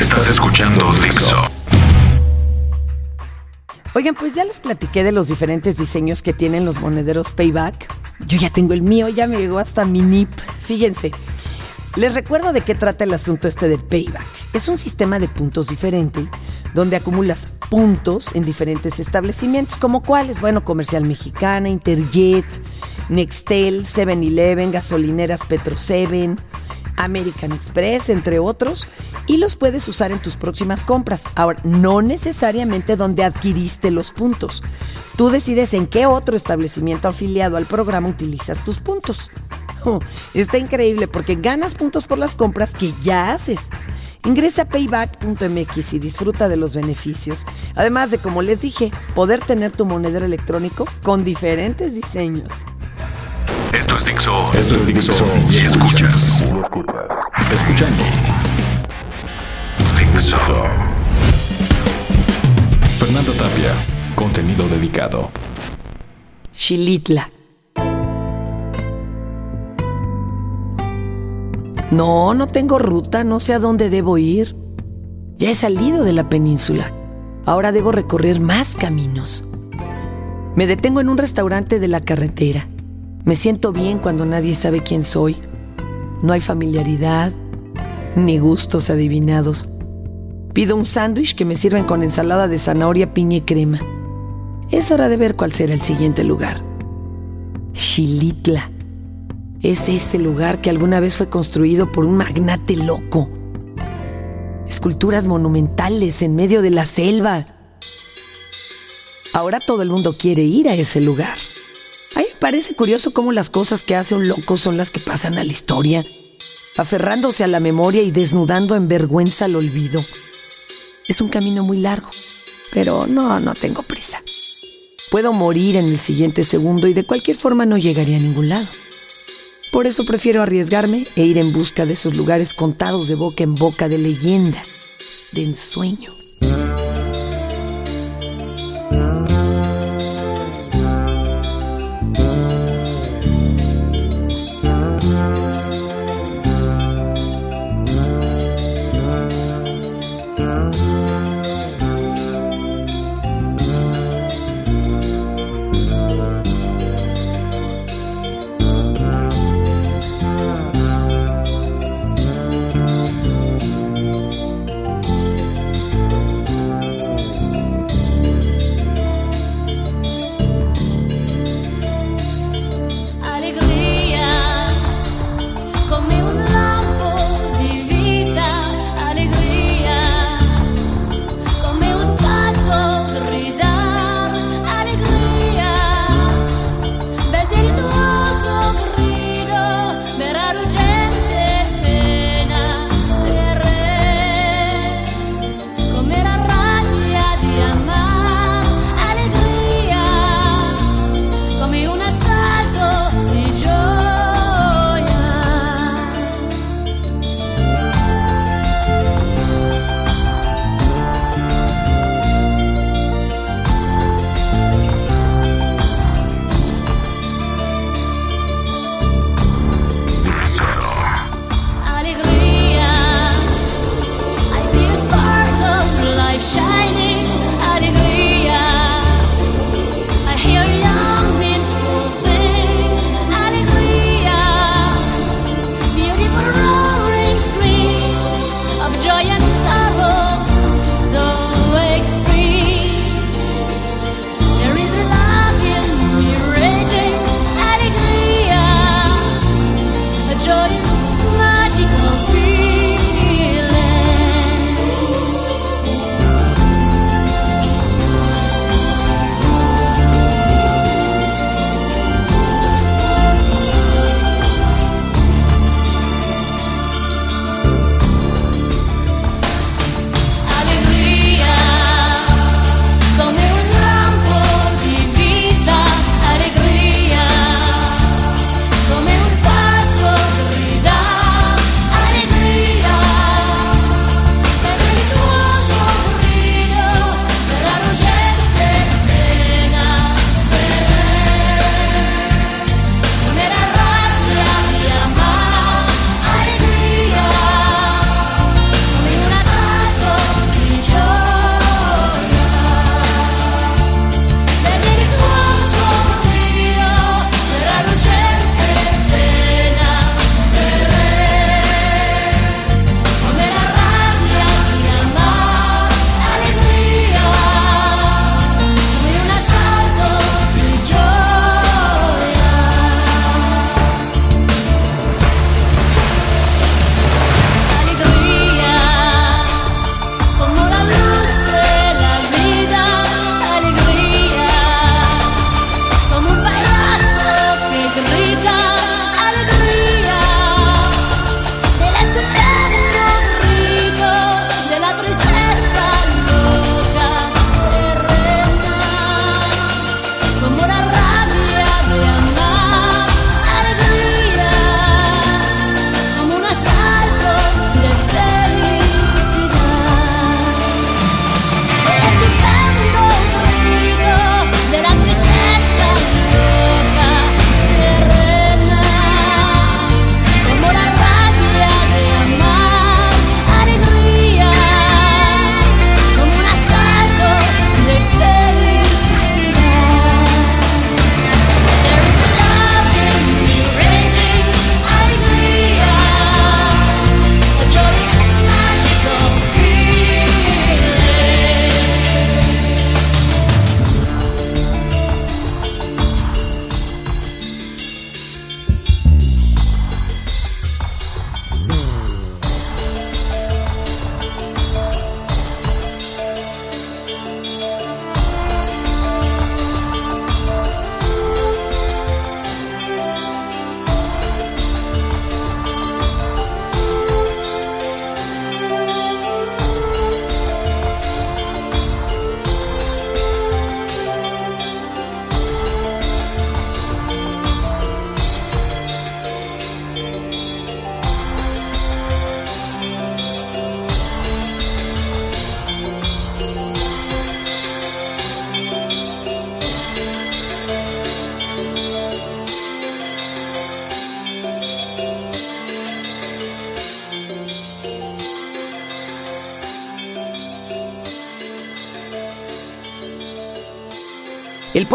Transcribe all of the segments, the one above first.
Estás escuchando Dixo. Oigan, pues ya les platiqué de los diferentes diseños que tienen los monederos Payback. Yo ya tengo el mío, ya me llegó hasta mi NIP. Fíjense, les recuerdo de qué trata el asunto este de Payback. Es un sistema de puntos diferente donde acumulas puntos en diferentes establecimientos, como cuáles, bueno, Comercial Mexicana, Interjet, Nextel, 7-Eleven, gasolineras Petro 7, American Express, entre otros, y los puedes usar en tus próximas compras. Ahora, no necesariamente donde adquiriste los puntos. Tú decides en qué otro establecimiento afiliado al programa utilizas tus puntos. Oh, está increíble porque ganas puntos por las compras que ya haces. Ingresa a payback.mx y disfruta de los beneficios. Además de, como les dije, poder tener tu monedero electrónico con diferentes diseños. Esto es Dixo. Esto es Dixo. Y escuchas. Escuchando. Dixo. Fernando Tapia. Contenido dedicado. Xilitla. No, no tengo ruta, no sé a dónde debo ir. Ya he salido de la península. Ahora debo recorrer más caminos. Me detengo en un restaurante de la carretera. Me siento bien cuando nadie sabe quién soy. No hay familiaridad, ni gustos adivinados. Pido un sándwich que me sirven con ensalada de zanahoria, piña y crema. Es hora de ver cuál será el siguiente lugar. Xilitla. Es ese lugar que alguna vez fue construido por un magnate loco. Esculturas monumentales en medio de la selva. Ahora todo el mundo quiere ir a ese lugar. Parece curioso cómo las cosas que hace un loco son las que pasan a la historia, aferrándose a la memoria y desnudando en vergüenza al olvido. Es un camino muy largo, pero no, no tengo prisa. Puedo morir en el siguiente segundo y de cualquier forma no llegaría a ningún lado. Por eso prefiero arriesgarme e ir en busca de esos lugares contados de boca en boca de leyenda, de ensueño.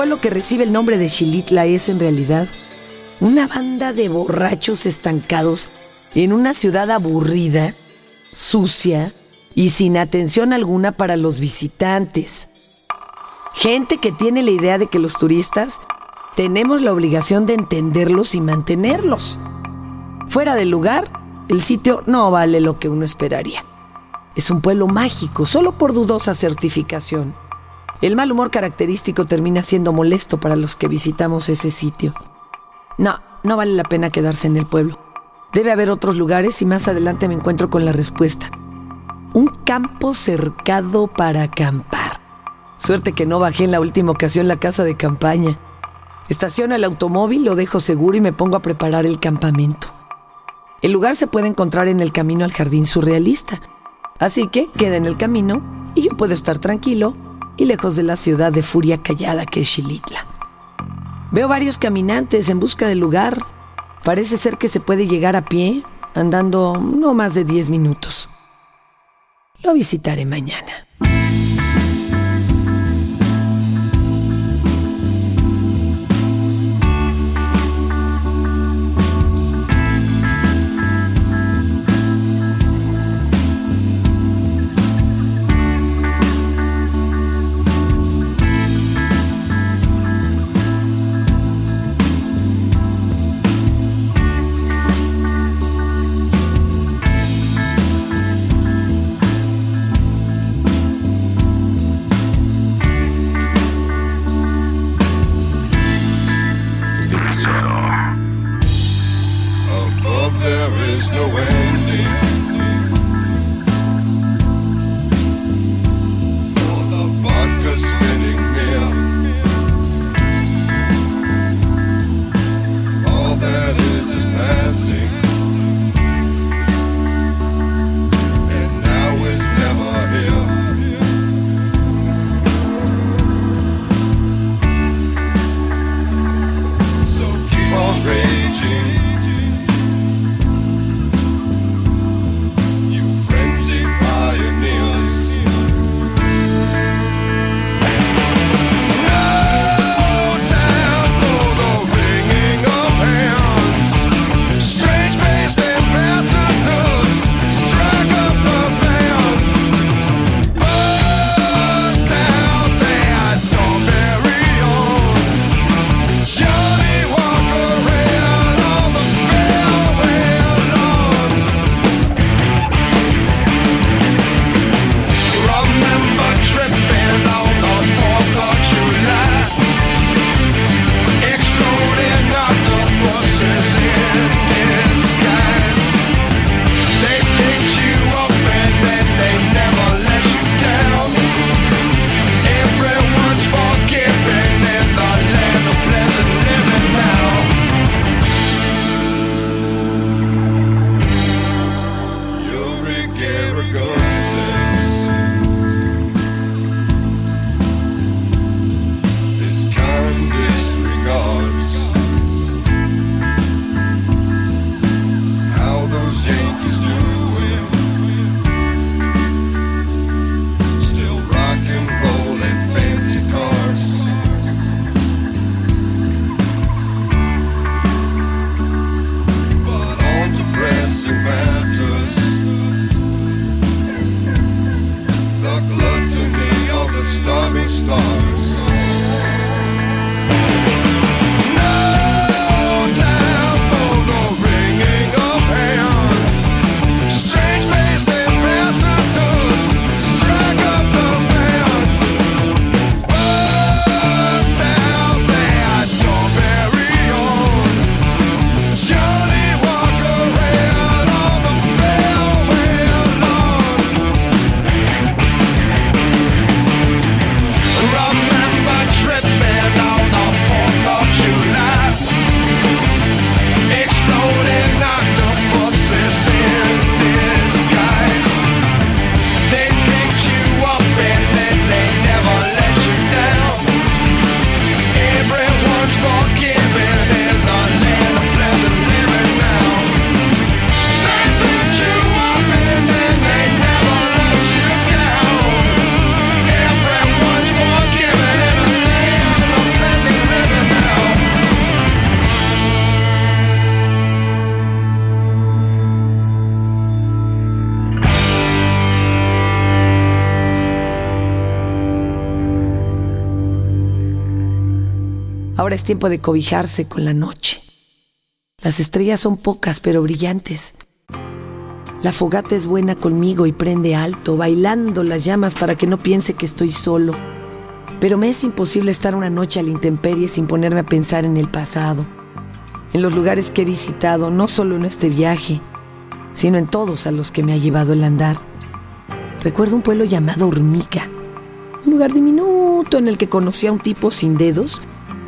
Pueblo que recibe el nombre de Xilitla es en realidad una banda de borrachos estancados en una ciudad aburrida, sucia y sin atención alguna para los visitantes. Gente que tiene la idea de que los turistas tenemos la obligación de entenderlos y mantenerlos. Fuera del lugar, el sitio no vale lo que uno esperaría. Es un pueblo mágico, solo por dudosa certificación. El mal humor característico termina siendo molesto para los que visitamos ese sitio. No, no vale la pena quedarse en el pueblo. Debe haber otros lugares y más adelante me encuentro con la respuesta. Un campo cercado para acampar. Suerte que no bajé en la última ocasión la casa de campaña. Estaciono el automóvil, lo dejo seguro y me pongo a preparar el campamento. El lugar se puede encontrar en el camino al jardín surrealista. Así que queda en el camino y yo puedo estar tranquilo y lejos de la ciudad de furia callada que es Xilitla. Veo varios caminantes en busca del lugar. Parece ser que se puede llegar a pie, andando no más de 10 minutos. Lo visitaré mañana. Ahora es tiempo de cobijarse con la noche. Las estrellas son pocas pero brillantes. La fogata es buena conmigo y prende alto, bailando las llamas para que no piense que estoy solo. Pero me es imposible estar una noche a la intemperie sin ponerme a pensar en el pasado, en los lugares que he visitado, no solo en este viaje, sino en todos a los que me ha llevado el andar. Recuerdo un pueblo llamado Hormiga, un lugar diminuto en el que conocí a un tipo sin dedos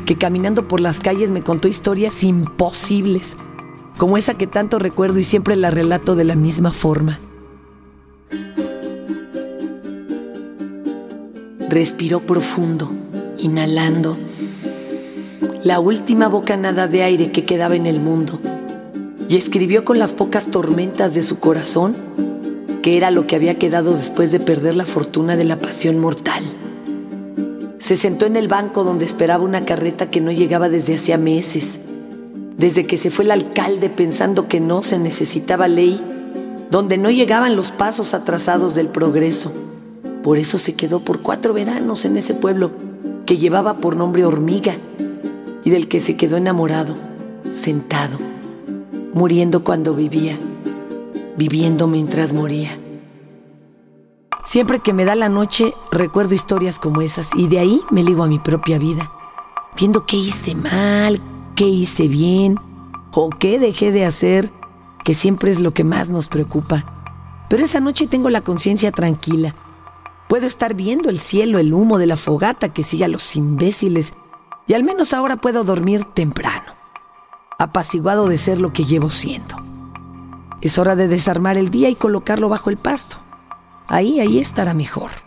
que caminando por las calles me contó historias imposibles, como esa que tanto recuerdo y siempre la relato de la misma forma. Respiró profundo, inhalando la última bocanada de aire que quedaba en el mundo y escribió con las pocas tormentas de su corazón que era lo que había quedado después de perder la fortuna de la pasión mortal. Se sentó en el banco donde esperaba una carreta que no llegaba desde hacía meses, desde que se fue el alcalde pensando que no se necesitaba ley, donde no llegaban los pasos atrasados del progreso. Por eso se quedó por cuatro veranos en ese pueblo que llevaba por nombre Hormiga y del que se quedó enamorado, sentado, muriendo cuando vivía viviendo mientras moría. Siempre que me da la noche recuerdo historias como esas y de ahí me ligo a mi propia vida, viendo qué hice mal, qué hice bien o qué dejé de hacer, que siempre es lo que más nos preocupa. Pero esa noche tengo la conciencia tranquila. Puedo estar viendo el cielo, el humo de la fogata que sigue a los imbéciles y al menos ahora puedo dormir temprano, apaciguado de ser lo que llevo siendo. Es hora de desarmar el día y colocarlo bajo el pasto. Ahí, ahí estará mejor.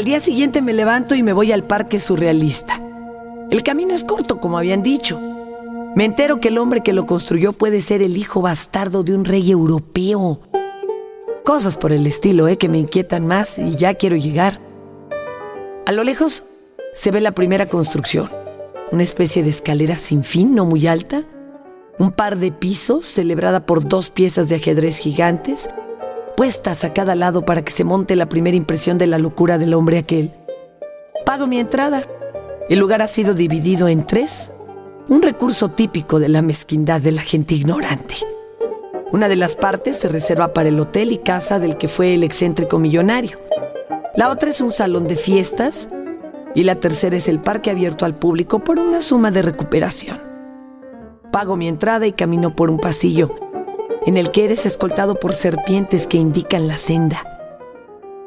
Al día siguiente me levanto y me voy al parque surrealista. El camino es corto, como habían dicho. Me entero que el hombre que lo construyó puede ser el hijo bastardo de un rey europeo. Cosas por el estilo, ¿eh? Que me inquietan más y ya quiero llegar. A lo lejos se ve la primera construcción. Una especie de escalera sin fin, no muy alta. Un par de pisos, celebrada por dos piezas de ajedrez gigantes, puestas a cada lado para que se monte la primera impresión de la locura del hombre aquel. Pago mi entrada. El lugar ha sido dividido en tres, un recurso típico de la mezquindad de la gente ignorante. Una de las partes se reserva para el hotel y casa del que fue el excéntrico millonario. La otra es un salón de fiestas y la tercera es el parque abierto al público por una suma de recuperación. Pago mi entrada y camino por un pasillo en el que eres escoltado por serpientes que indican la senda.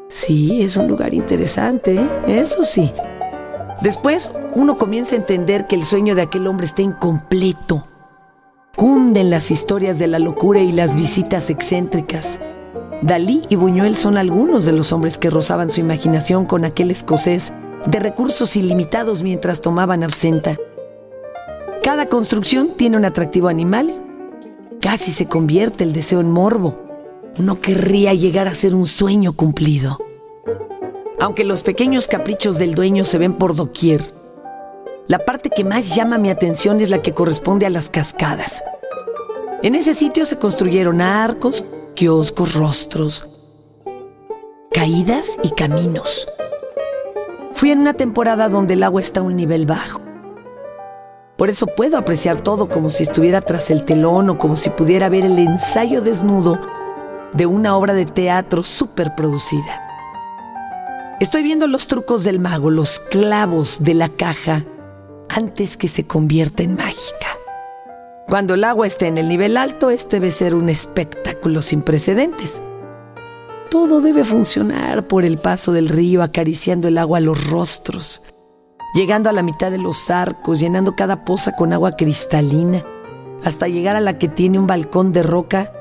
Sí, es un lugar interesante, ¿eh? eso sí. Después uno comienza a entender que el sueño de aquel hombre está incompleto Cunden las historias de la locura y las visitas excéntricas. Dalí y Buñuel son algunos de los hombres que rozaban su imaginación con aquel escocés de recursos ilimitados mientras tomaban absenta. Cada construcción tiene un atractivo animal. Casi se convierte el deseo en morbo. Uno querría llegar a ser un sueño cumplido. Aunque los pequeños caprichos del dueño se ven por doquier, la parte que más llama mi atención es la que corresponde a las cascadas. En ese sitio se construyeron arcos, kioscos, rostros, caídas y caminos. Fui en una temporada donde el agua está a un nivel bajo. Por eso puedo apreciar todo como si estuviera tras el telón o como si pudiera ver el ensayo desnudo de una obra de teatro superproducida. Estoy viendo los trucos del mago, los clavos de la caja antes que se convierta en mágica. Cuando el agua esté en el nivel alto, este debe ser un espectáculo sin precedentes. Todo debe funcionar por el paso del río acariciando el agua a los rostros, llegando a la mitad de los arcos, llenando cada poza con agua cristalina, hasta llegar a la que tiene un balcón de roca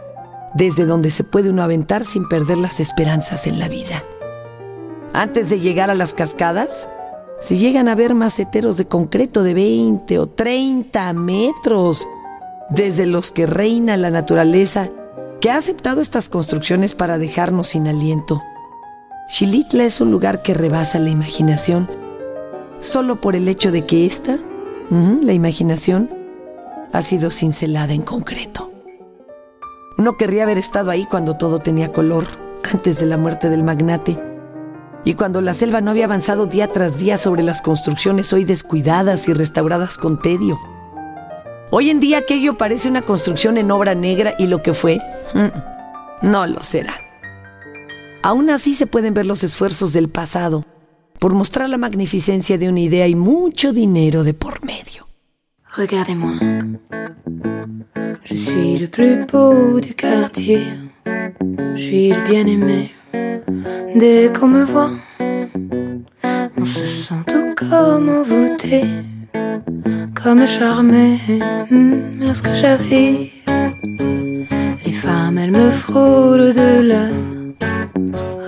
desde donde se puede uno aventar sin perder las esperanzas en la vida. Antes de llegar a las cascadas, si llegan a ver maceteros de concreto de 20 o 30 metros, desde los que reina la naturaleza, que ha aceptado estas construcciones para dejarnos sin aliento. Xilitla es un lugar que rebasa la imaginación, solo por el hecho de que esta, la imaginación, ha sido cincelada en concreto. Uno querría haber estado ahí cuando todo tenía color, antes de la muerte del magnate y cuando la selva no había avanzado día tras día sobre las construcciones hoy descuidadas y restauradas con tedio. Hoy en día aquello parece una construcción en obra negra y lo que fue, mm, no lo será. Aún así se pueden ver los esfuerzos del pasado por mostrar la magnificencia de una idea y mucho dinero de por medio. Regardez-moi. Je suis le plus beau du quartier. Je suis le bien-aimé. Dès qu'on me voit, on se sent tout comme envoûté, comme charmé hmm, lorsque j'arrive. Les femmes, elles me frôlent de leur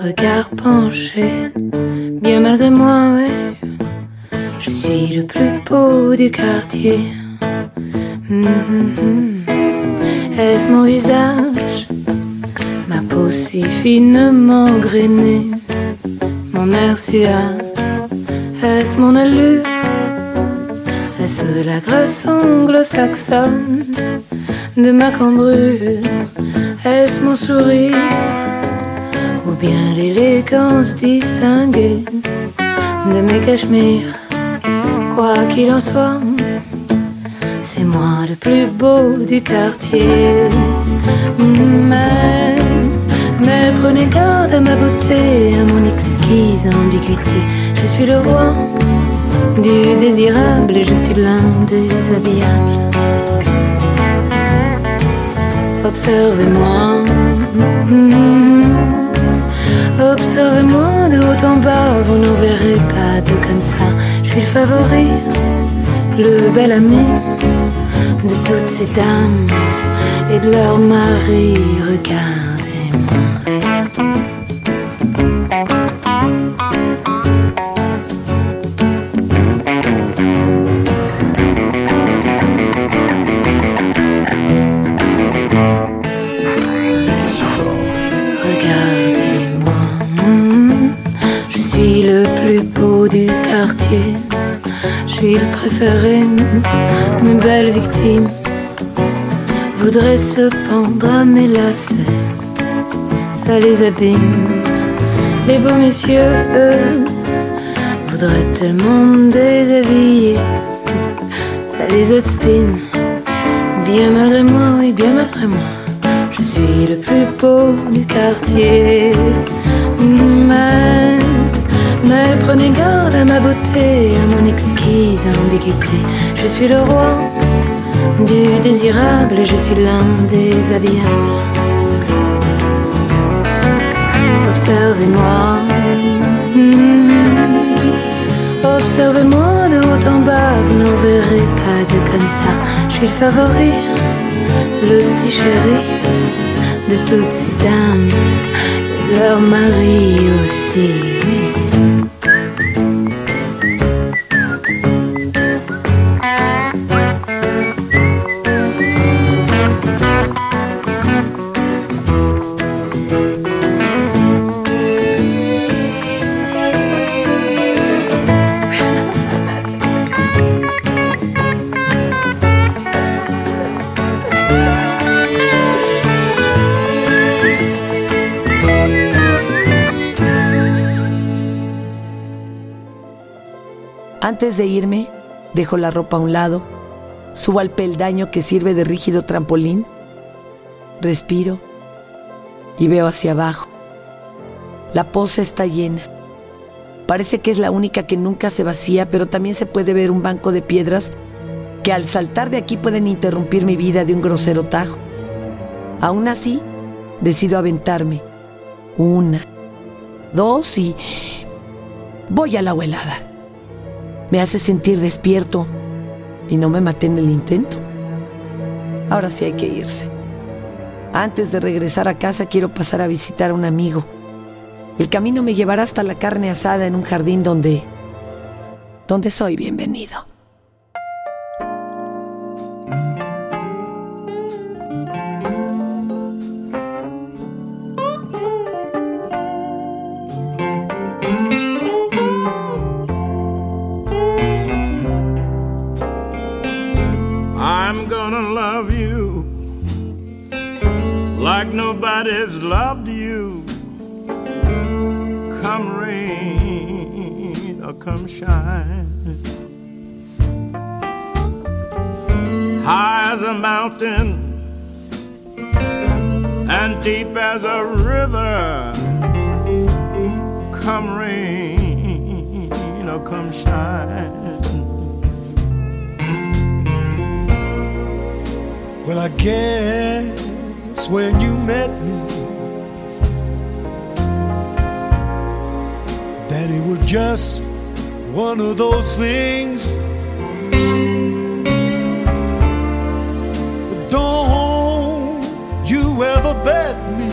regard penché, bien malgré moi, ouais. Je suis le plus beau du quartier. Hmm, hmm, Est-ce mon visage? Ma peau si finement grainée, mon air suave, est-ce mon allure? Est-ce la grâce anglo-saxonne de ma cambrure? Est-ce mon sourire? Ou bien l'élégance distinguée de mes cachemires Quoi qu'il en soit, c'est moi le plus beau du quartier. Mais prenez garde à ma beauté, à mon exquise ambiguïté. Je suis le roi du désirable et je suis l'un des habillables. Observez-moi, observez-moi de haut en bas, vous n'en verrez pas de comme ça. Je suis le favori, le bel ami de toutes ces dames et de leurs maris. Regarde. Mes belles victimes voudraient se pendre à mes lacets. Ça les abîme. Les beaux messieurs, eux, voudraient tellement déshabiller. Ça les obstine. Bien malgré moi, oui, bien malgré moi. Je suis le plus beau du quartier. Mais, mais prenez garde à ma beauté, à mon exquise ambiguïté. Je suis le roi du désirable, je suis l'un des habillables. Observez-moi. Observez-moi de haut en bas, vous n'en verrez pas de comme ça. Je suis le favori, le petit chéri de toutes ces dames, leur mari aussi. Antes de irme, dejo la ropa a un lado, subo al peldaño que sirve de rígido trampolín, respiro y veo hacia abajo. La poza está llena. Parece que es la única que nunca se vacía, pero también se puede ver un banco de piedras que al saltar de aquí pueden interrumpir mi vida de un grosero tajo. Aún así, decido aventarme. Una, dos y voy a la abuelada me hace sentir despierto y no me maté en el intento. Ahora sí hay que irse. Antes de regresar a casa quiero pasar a visitar a un amigo. El camino me llevará hasta la carne asada en un jardín donde donde soy bienvenido. Rain or come shine. High as a mountain and deep as a river. Come rain or come shine. Well, I guess when you met me, that it was just one of those things. But don't you ever bet me,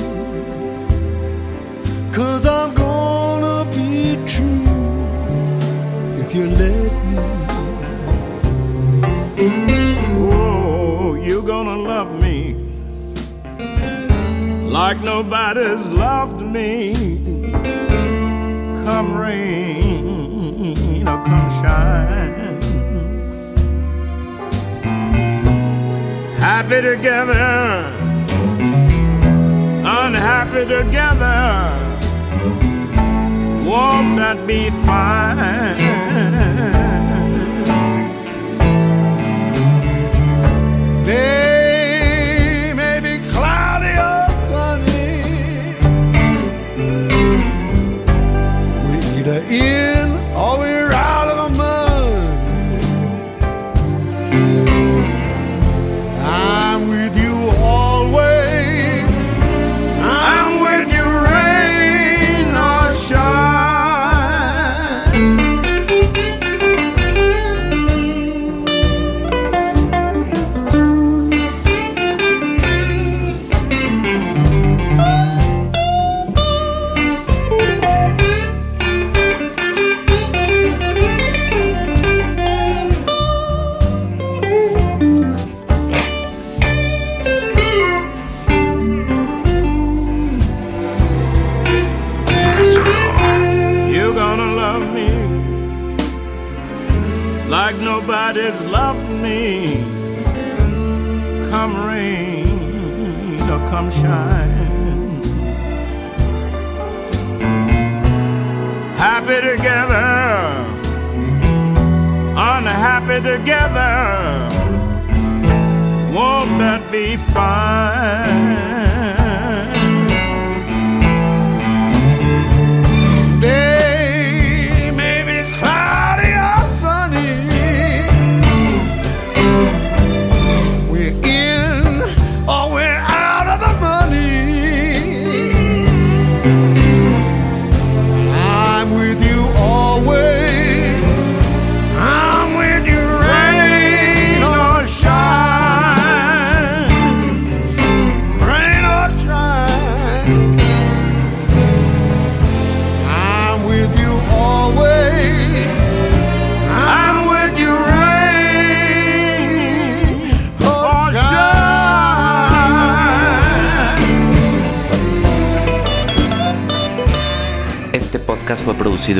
cause I'm gonna be true if you let me. Oh, you're gonna love me like nobody's loved me. Come rain or come shine. Happy together, unhappy together. Won't that be fine? Day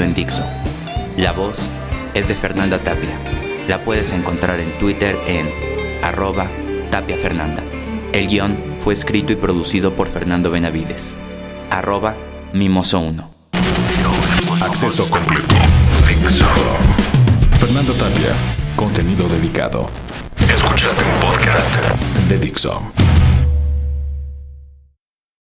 en Dixo. La voz es de Fernanda Tapia. La puedes encontrar en Twitter en arroba Tapia Fernanda. El guion fue escrito y producido por Fernando Benavides. Arroba Mimoso1. Acceso completo. Fernando Tapia. Contenido dedicado. Escuchaste un podcast De Dixo.